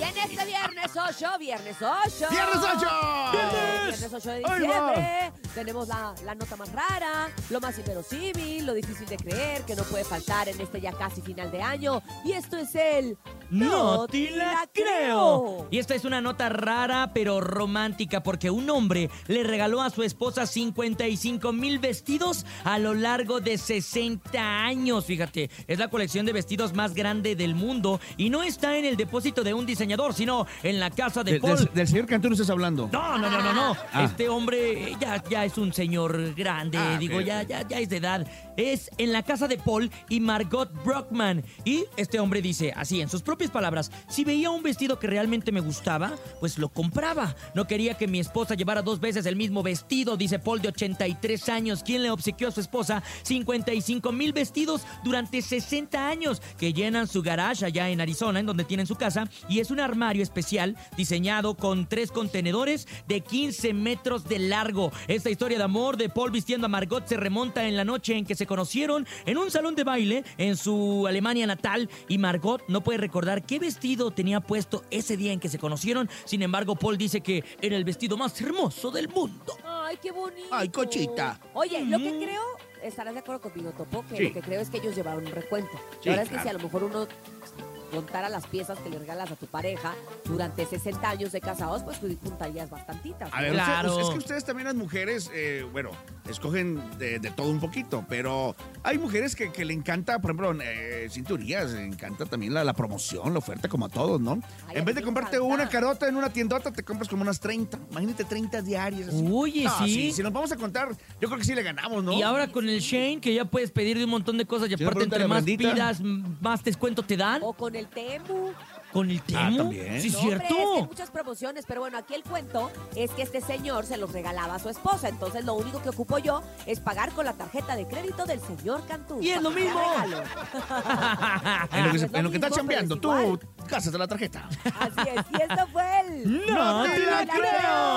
Y en este viernes 8, viernes 8. ¡Viernes 8! Viernes 8 de diciembre. Tenemos la, la nota más rara, lo más inverosímil, lo difícil de creer, que no puede faltar en este ya casi final de año. Y esto es el. No te la creo. Y esta es una nota rara pero romántica porque un hombre le regaló a su esposa 55 mil vestidos a lo largo de 60 años. Fíjate, es la colección de vestidos más grande del mundo y no está en el depósito de un diseñador, sino en la casa de Paul. del- del señor Cantú no estás hablando. No, no, no, no, no. Ah. Este hombre ya, ya es un señor grande, Ah, digo, ya, ya, ya es de edad. Es en la casa de Paul y Margot Brockman. Y este hombre dice, así, en sus palabras, si veía un vestido que realmente me gustaba, pues lo compraba. No quería que mi esposa llevara dos veces el mismo vestido, dice Paul de 83 años, quien le obsequió a su esposa 55 mil vestidos durante 60 años, que llenan su garage allá en Arizona, en donde tienen su casa, y es un armario especial diseñado con tres contenedores de 15 metros de largo. Esta historia de amor de Paul vistiendo a Margot se remonta en la noche en que se conocieron en un salón de baile en su Alemania natal y Margot no puede recordar qué vestido tenía puesto ese día en que se conocieron. Sin embargo, Paul dice que era el vestido más hermoso del mundo. Ay, qué bonito. Ay, cochita. Oye, lo que creo, estarás de acuerdo conmigo, Topo, que Sí. lo que creo es que ellos llevaron un recuento. Sí, la verdad es que si a lo mejor uno contara las piezas que le regalas a tu pareja durante 60 años de casados, pues juntarías bastantitas. A ver, Claro. usted- es que ustedes también las mujeres, eh, bueno, escogen de, de todo un poquito, pero hay mujeres que, que le encanta, por ejemplo, eh, cinturillas, le encanta también la, la promoción, la oferta, como a todos, ¿no? Ay, en vez de comprarte encanta. una carota en una tiendota, te compras como unas 30. Imagínate 30 diarias. así. No, sí. Si nos vamos a contar, yo creo que sí le ganamos, ¿no? Y ahora con el Shane, que ya puedes pedir de un montón de cosas y aparte entre más pidas, más descuento te dan. O con el Temu. Con el Ah, Temu. también. Sí, es No, hombre, cierto. es que muchas promociones, pero bueno, aquí el cuento es que este señor se los regalaba a su esposa. Entonces lo único que ocupo yo es pagar con la tarjeta de crédito del señor Cantú. Y es lo mismo. En lo que, se- Es lo en lo que estás mismo, chambeando, es tú igual. gástate la tarjeta. Así es, y esto fue el... ¡No te la creo!